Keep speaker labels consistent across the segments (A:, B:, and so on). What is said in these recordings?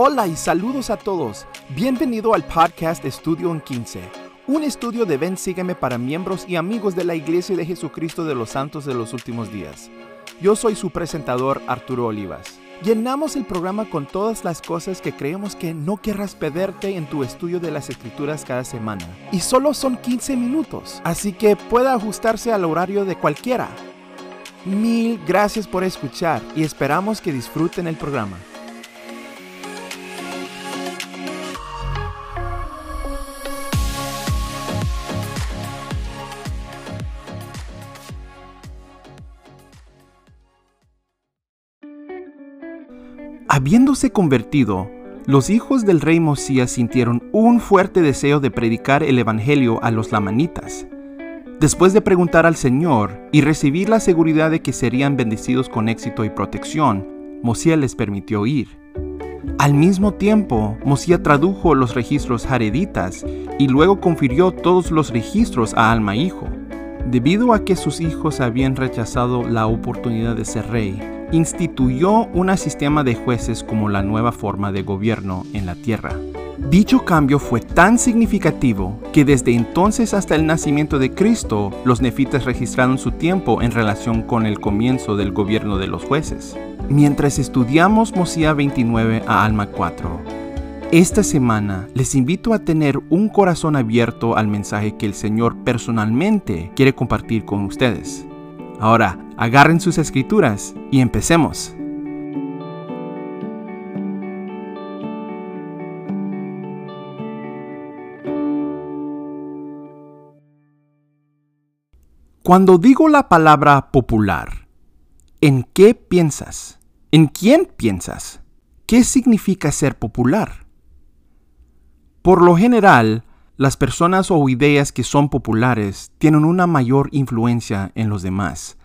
A: Hola y saludos a todos. Bienvenido al podcast Estudio en 15, un estudio de Ven Sígueme para miembros y amigos de la Iglesia de Jesucristo de los Santos de los Últimos Días. Yo soy su presentador Arturo Olivas. Llenamos el programa con todas las cosas que creemos que no querrás perderte en tu estudio de las escrituras cada semana. Y solo son 15 minutos, así que puede ajustarse al horario de cualquiera. Mil gracias por escuchar y esperamos que disfruten el programa. Habiéndose convertido, los hijos del rey Mosías sintieron un fuerte deseo de predicar el Evangelio a los lamanitas. Después de preguntar al Señor y recibir la seguridad de que serían bendecidos con éxito y protección, Mosías les permitió ir. Al mismo tiempo, Mosías tradujo los registros jareditas y luego confirió todos los registros a Alma hijo. Debido a que sus hijos habían rechazado la oportunidad de ser rey, instituyó un sistema de jueces como la nueva forma de gobierno en la tierra. Dicho cambio fue tan significativo que desde entonces hasta el nacimiento de Cristo, los nefitas registraron su tiempo en relación con el comienzo del gobierno de los jueces. Mientras estudiamos Mosía 29 a Alma 4, esta semana les invito a tener un corazón abierto al mensaje que el Señor personalmente quiere compartir con ustedes. Ahora, agarren sus escrituras y empecemos. Cuando digo la palabra popular, ¿en qué piensas? ¿En quién piensas? ¿Qué significa ser popular? Por lo general, las personas o ideas que son populares tienen una mayor influencia en los demás.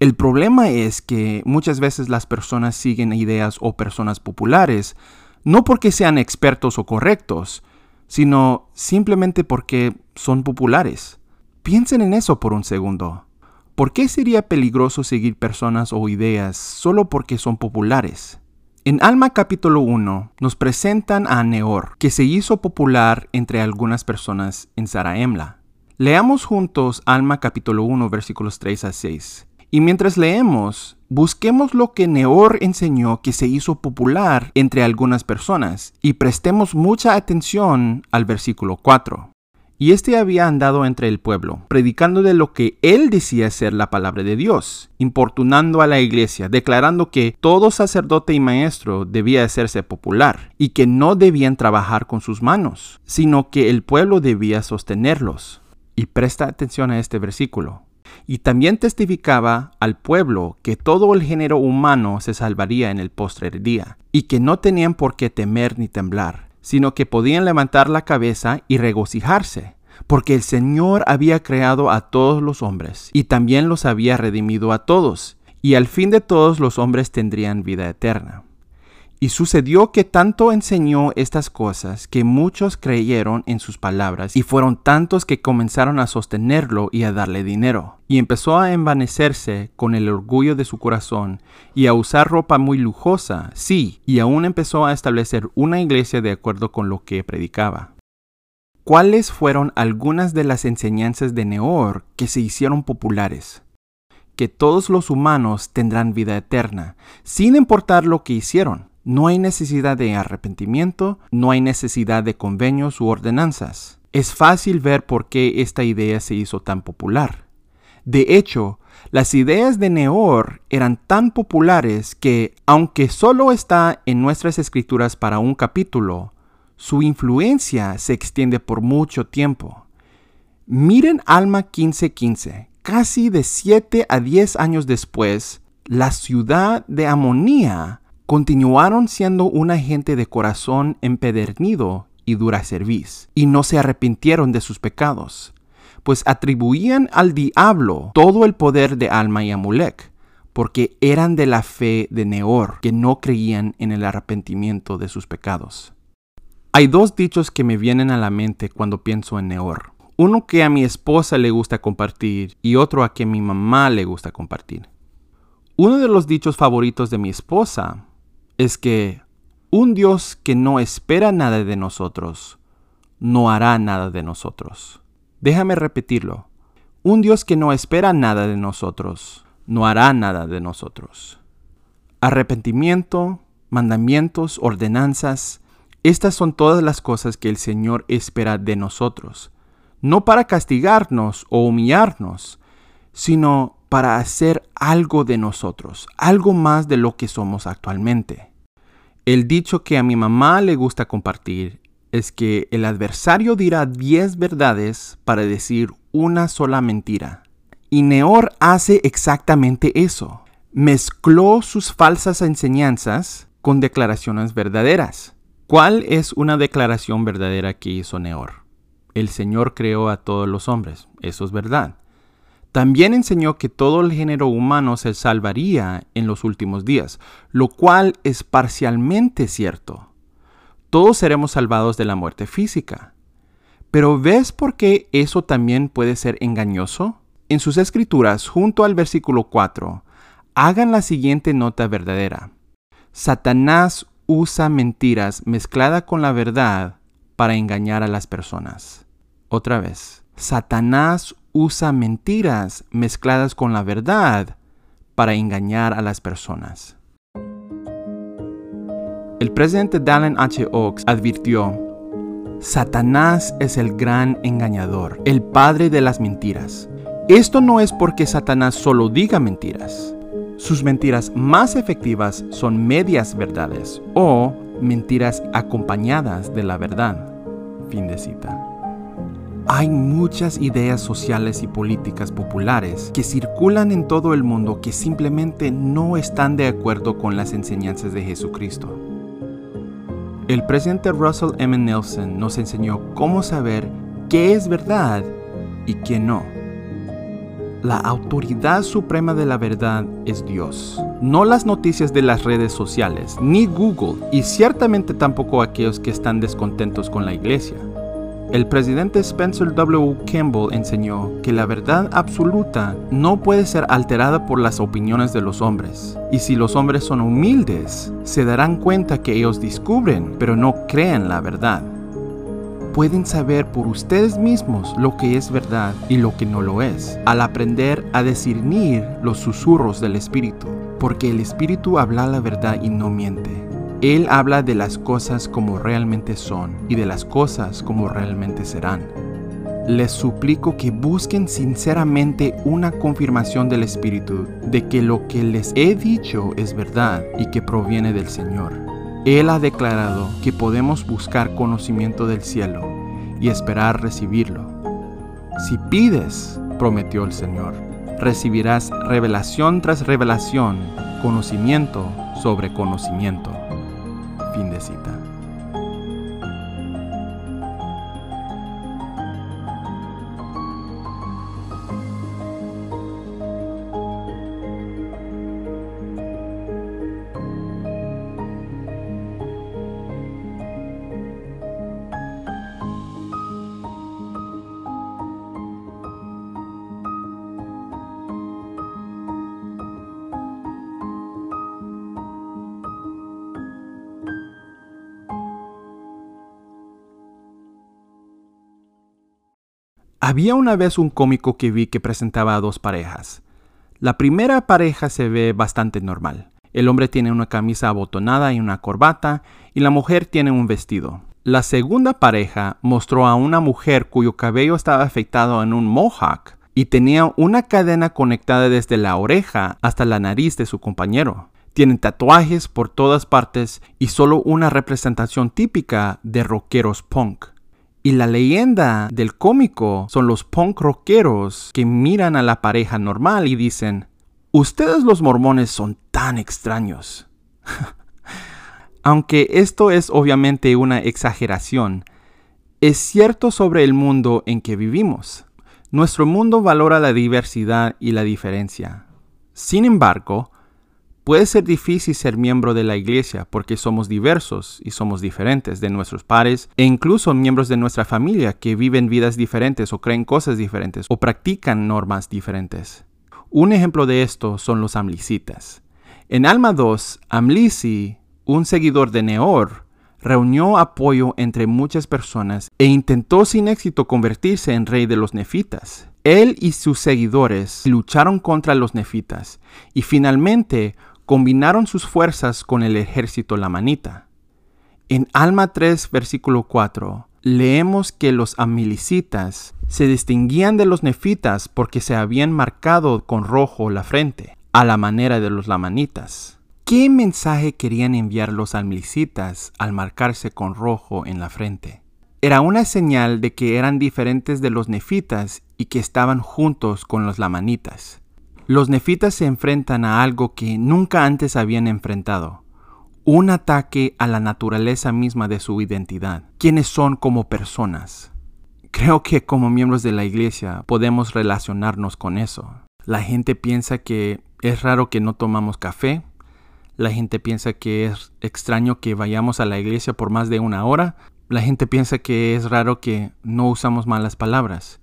A: El problema es que muchas veces las personas siguen ideas o personas populares no porque sean expertos o correctos, sino simplemente porque son populares. Piensen en eso por un segundo. ¿Por qué sería peligroso seguir personas o ideas solo porque son populares? En Alma capítulo 1 nos presentan a Neor, que se hizo popular entre algunas personas en Zaraemla. Leamos juntos Alma capítulo 1 versículos 3 a 6. Y mientras leemos, busquemos lo que Neor enseñó que se hizo popular entre algunas personas y prestemos mucha atención al versículo 4. Y éste había andado entre el pueblo, predicando de lo que él decía ser la palabra de Dios, importunando a la iglesia, declarando que todo sacerdote y maestro debía hacerse popular, y que no debían trabajar con sus manos, sino que el pueblo debía sostenerlos. Y presta atención a este versículo. Y también testificaba al pueblo que todo el género humano se salvaría en el postrer día, y que no tenían por qué temer ni temblar sino que podían levantar la cabeza y regocijarse, porque el Señor había creado a todos los hombres y también los había redimido a todos, y al fin de todos los hombres tendrían vida eterna. Y sucedió que tanto enseñó estas cosas que muchos creyeron en sus palabras y fueron tantos que comenzaron a sostenerlo y a darle dinero. Y empezó a envanecerse con el orgullo de su corazón y a usar ropa muy lujosa, sí, y aún empezó a establecer una iglesia de acuerdo con lo que predicaba. ¿Cuáles fueron algunas de las enseñanzas de Neor que se hicieron populares? Que todos los humanos tendrán vida eterna, sin importar lo que hicieron no hay necesidad de arrepentimiento, no hay necesidad de convenios u ordenanzas. Es fácil ver por qué esta idea se hizo tan popular. De hecho, las ideas de Neor eran tan populares que, aunque solo está en nuestras escrituras para un capítulo, su influencia se extiende por mucho tiempo. Miren Alma 1515. Casi de 7 a 10 años después, la ciudad de Amonía continuaron siendo una gente de corazón empedernido y dura cerviz, y no se arrepintieron de sus pecados, pues atribuían al diablo todo el poder de Alma y Amulek, porque eran de la fe de Neor, que no creían en el arrepentimiento de sus pecados. Hay dos dichos que me vienen a la mente cuando pienso en Neor. Uno que a mi esposa le gusta compartir y otro a que mi mamá le gusta compartir. Uno de los dichos favoritos de mi esposa es que Un Dios que no espera nada de nosotros, no hará nada de nosotros. Déjame repetirlo. Un Dios que no espera nada de nosotros, no hará nada de nosotros. Arrepentimiento, mandamientos, ordenanzas, estas son todas las cosas que el Señor espera de nosotros, no para castigarnos o humillarnos, sino para hacer algo de nosotros, algo más de lo que somos actualmente. El dicho que a mi mamá le gusta compartir es que el adversario dirá diez verdades para decir una sola mentira. Y Neor hace exactamente eso. Mezcló sus falsas enseñanzas con declaraciones verdaderas. ¿Cuál es una declaración verdadera que hizo Neor? El Señor creó a todos los hombres, eso es verdad. También enseñó que todo el género humano se salvaría en los últimos días, lo cual es parcialmente cierto. Todos seremos salvados de la muerte física. Pero ¿ves por qué eso también puede ser engañoso? En sus escrituras, junto al versículo 4, hagan la siguiente nota verdadera. Satanás usa mentiras mezclada con la verdad para engañar a las personas. Otra vez, Satanás usa mentiras mezcladas con la verdad para engañar a las personas. El presidente Dallin H. Oaks advirtió, Satanás es el gran engañador, el padre de las mentiras. Esto no es porque Satanás solo diga mentiras. Sus mentiras más efectivas son medias verdades o mentiras acompañadas de la verdad. Fin de cita. Hay muchas ideas sociales y políticas populares que circulan en todo el mundo que simplemente no están de acuerdo con las enseñanzas de Jesucristo. El presidente Russell M. Nelson nos enseñó cómo saber qué es verdad y qué no. La autoridad suprema de la verdad es Dios, no las noticias de las redes sociales, ni Google, y ciertamente tampoco aquellos que están descontentos con la iglesia. El presidente Spencer W. Kimball enseñó que la verdad absoluta no puede ser alterada por las opiniones de los hombres. Y si los hombres son humildes, se darán cuenta que ellos descubren, pero no creen la verdad. Pueden saber por ustedes mismos lo que es verdad y lo que no lo es, al aprender a discernir los susurros del Espíritu, porque el Espíritu habla la verdad y no miente. Él habla de las cosas como realmente son y de las cosas como realmente serán. Les suplico que busquen sinceramente una confirmación del Espíritu de que lo que les he dicho es verdad y que proviene del Señor. Él ha declarado que podemos buscar conocimiento del cielo y esperar recibirlo. Si pides, prometió el Señor, recibirás revelación tras revelación, conocimiento sobre conocimiento fin de cita. Había una vez un cómico que vi que presentaba a dos parejas. La primera pareja se ve bastante normal. El hombre tiene una camisa abotonada y una corbata y la mujer tiene un vestido. La segunda pareja mostró a una mujer cuyo cabello estaba afectado en un mohawk y tenía una cadena conectada desde la oreja hasta la nariz de su compañero. Tienen tatuajes por todas partes y solo una representación típica de rockeros punk. Y la leyenda del cómico son los punk rockeros que miran a la pareja normal y dicen, ustedes los mormones son tan extraños. Aunque esto es obviamente una exageración, es cierto sobre el mundo en que vivimos. Nuestro mundo valora la diversidad y la diferencia. Sin embargo, Puede ser difícil ser miembro de la iglesia porque somos diversos y somos diferentes de nuestros pares e incluso miembros de nuestra familia que viven vidas diferentes o creen cosas diferentes o practican normas diferentes. Un ejemplo de esto son los amlicitas. En Alma 2, Amlici un seguidor de Neor, reunió apoyo entre muchas personas e intentó sin éxito convertirse en rey de los nefitas. Él y sus seguidores lucharon contra los nefitas y finalmente combinaron sus fuerzas con el ejército lamanita. En Alma 3, versículo 4, leemos que los amilicitas se distinguían de los nefitas porque se habían marcado con rojo la frente, a la manera de los lamanitas. ¿Qué mensaje querían enviar los amilicitas al marcarse con rojo en la frente? Era una señal de que eran diferentes de los nefitas y que estaban juntos con los lamanitas. Los nefitas se enfrentan a algo que nunca antes habían enfrentado, un ataque a la naturaleza misma de su identidad, quienes son como personas. Creo que como miembros de la iglesia podemos relacionarnos con eso. La gente piensa que es raro que no tomamos café, la gente piensa que es extraño que vayamos a la iglesia por más de una hora, la gente piensa que es raro que no usamos malas palabras.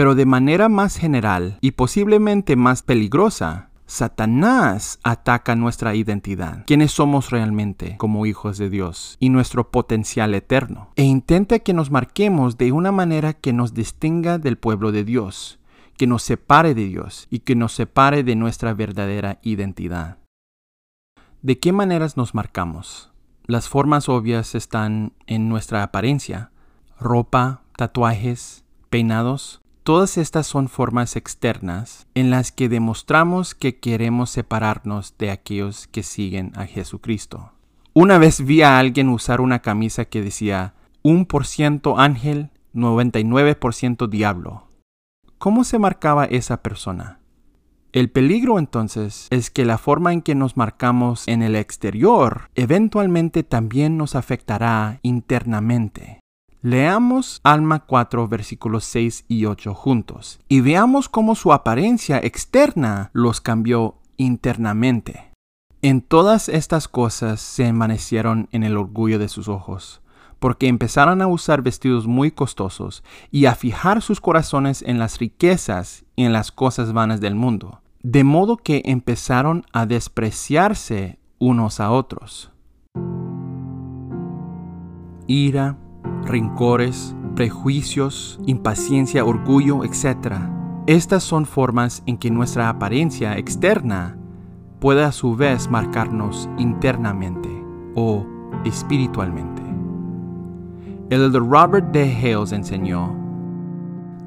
A: Pero de manera más general y posiblemente más peligrosa, Satanás ataca nuestra identidad, quiénes somos realmente como hijos de Dios y nuestro potencial eterno, e intenta que nos marquemos de una manera que nos distinga del pueblo de Dios, que nos separe de Dios y que nos separe de nuestra verdadera identidad. ¿De qué maneras nos marcamos? Las formas obvias están en nuestra apariencia, ropa, tatuajes, peinados, Todas estas son formas externas en las que demostramos que queremos separarnos de aquellos que siguen a Jesucristo. Una vez vi a alguien usar una camisa que decía 1% ángel, 99% diablo. ¿Cómo se marcaba esa persona? El peligro entonces es que la forma en que nos marcamos en el exterior eventualmente también nos afectará internamente. Leamos Alma 4 versículos 6 y 8 juntos y veamos cómo su apariencia externa los cambió internamente. En todas estas cosas se envanecieron en el orgullo de sus ojos, porque empezaron a usar vestidos muy costosos y a fijar sus corazones en las riquezas y en las cosas vanas del mundo, de modo que empezaron a despreciarse unos a otros. Ira, rencores, prejuicios, impaciencia, orgullo, etc. Estas son formas en que nuestra apariencia externa puede a su vez marcarnos internamente o espiritualmente. El Robert D. Hales enseñó,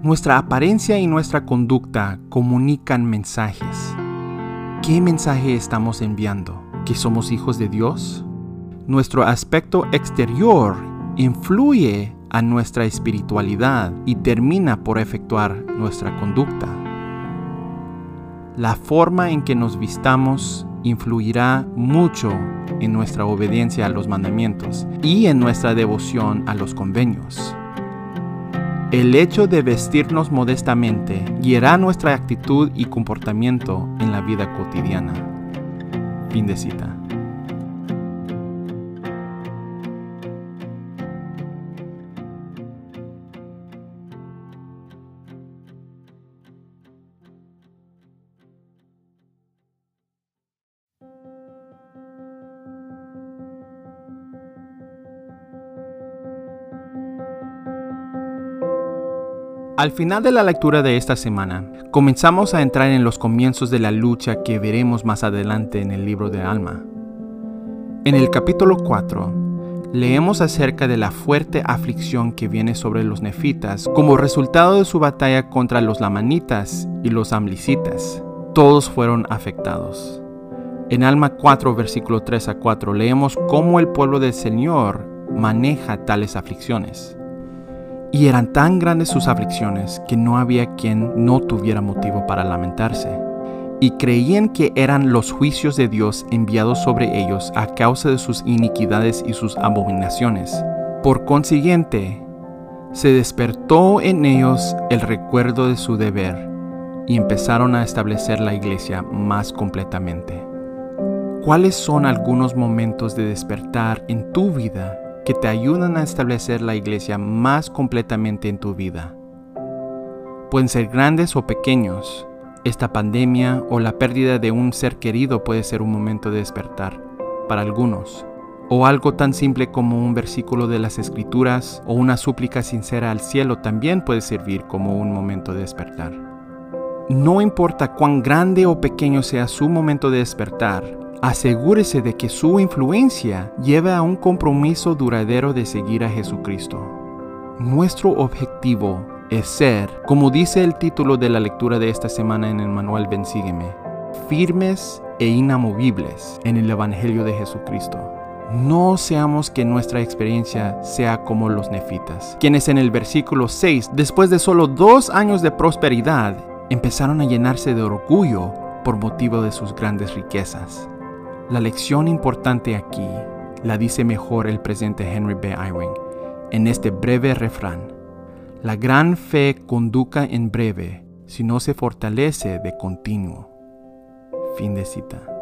A: nuestra apariencia y nuestra conducta comunican mensajes. ¿Qué mensaje estamos enviando? ¿Que somos hijos de Dios? Nuestro aspecto exterior influye a nuestra espiritualidad y termina por efectuar nuestra conducta. La forma en que nos vistamos influirá mucho en nuestra obediencia a los mandamientos y en nuestra devoción a los convenios. El hecho de vestirnos modestamente guiará nuestra actitud y comportamiento en la vida cotidiana. Fin de cita. Al final de la lectura de esta semana, comenzamos a entrar en los comienzos de la lucha que veremos más adelante en el libro de Alma. En el capítulo 4, leemos acerca de la fuerte aflicción que viene sobre los nefitas como resultado de su batalla contra los lamanitas y los amlicitas. Todos fueron afectados. En Alma 4, versículo 3 a 4, leemos cómo el pueblo del Señor maneja tales aflicciones. Y eran tan grandes sus aflicciones que no había quien no tuviera motivo para lamentarse. Y creían que eran los juicios de Dios enviados sobre ellos a causa de sus iniquidades y sus abominaciones. Por consiguiente, se despertó en ellos el recuerdo de su deber y empezaron a establecer la iglesia más completamente. ¿Cuáles son algunos momentos de despertar en tu vida que te ayudan a establecer la iglesia más completamente en tu vida. Pueden ser grandes o pequeños. Esta pandemia o la pérdida de un ser querido puede ser un momento de despertar para algunos. O algo tan simple como un versículo de las escrituras o una súplica sincera al cielo también puede servir como un momento de despertar. No importa cuán grande o pequeño sea su momento de despertar, asegúrese de que su influencia lleve a un compromiso duradero de seguir a Jesucristo. Nuestro objetivo es ser, como dice el título de la lectura de esta semana en el manual Bensígueme, firmes e inamovibles en el Evangelio de Jesucristo. No seamos que nuestra experiencia sea como los nefitas, quienes en el versículo 6, después de solo dos años de prosperidad, empezaron a llenarse de orgullo por motivo de sus grandes riquezas. La lección importante aquí la dice mejor el presente Henry B. Eyring en este breve refrán. La gran fe conduca en breve si no se fortalece de continuo. Fin de cita.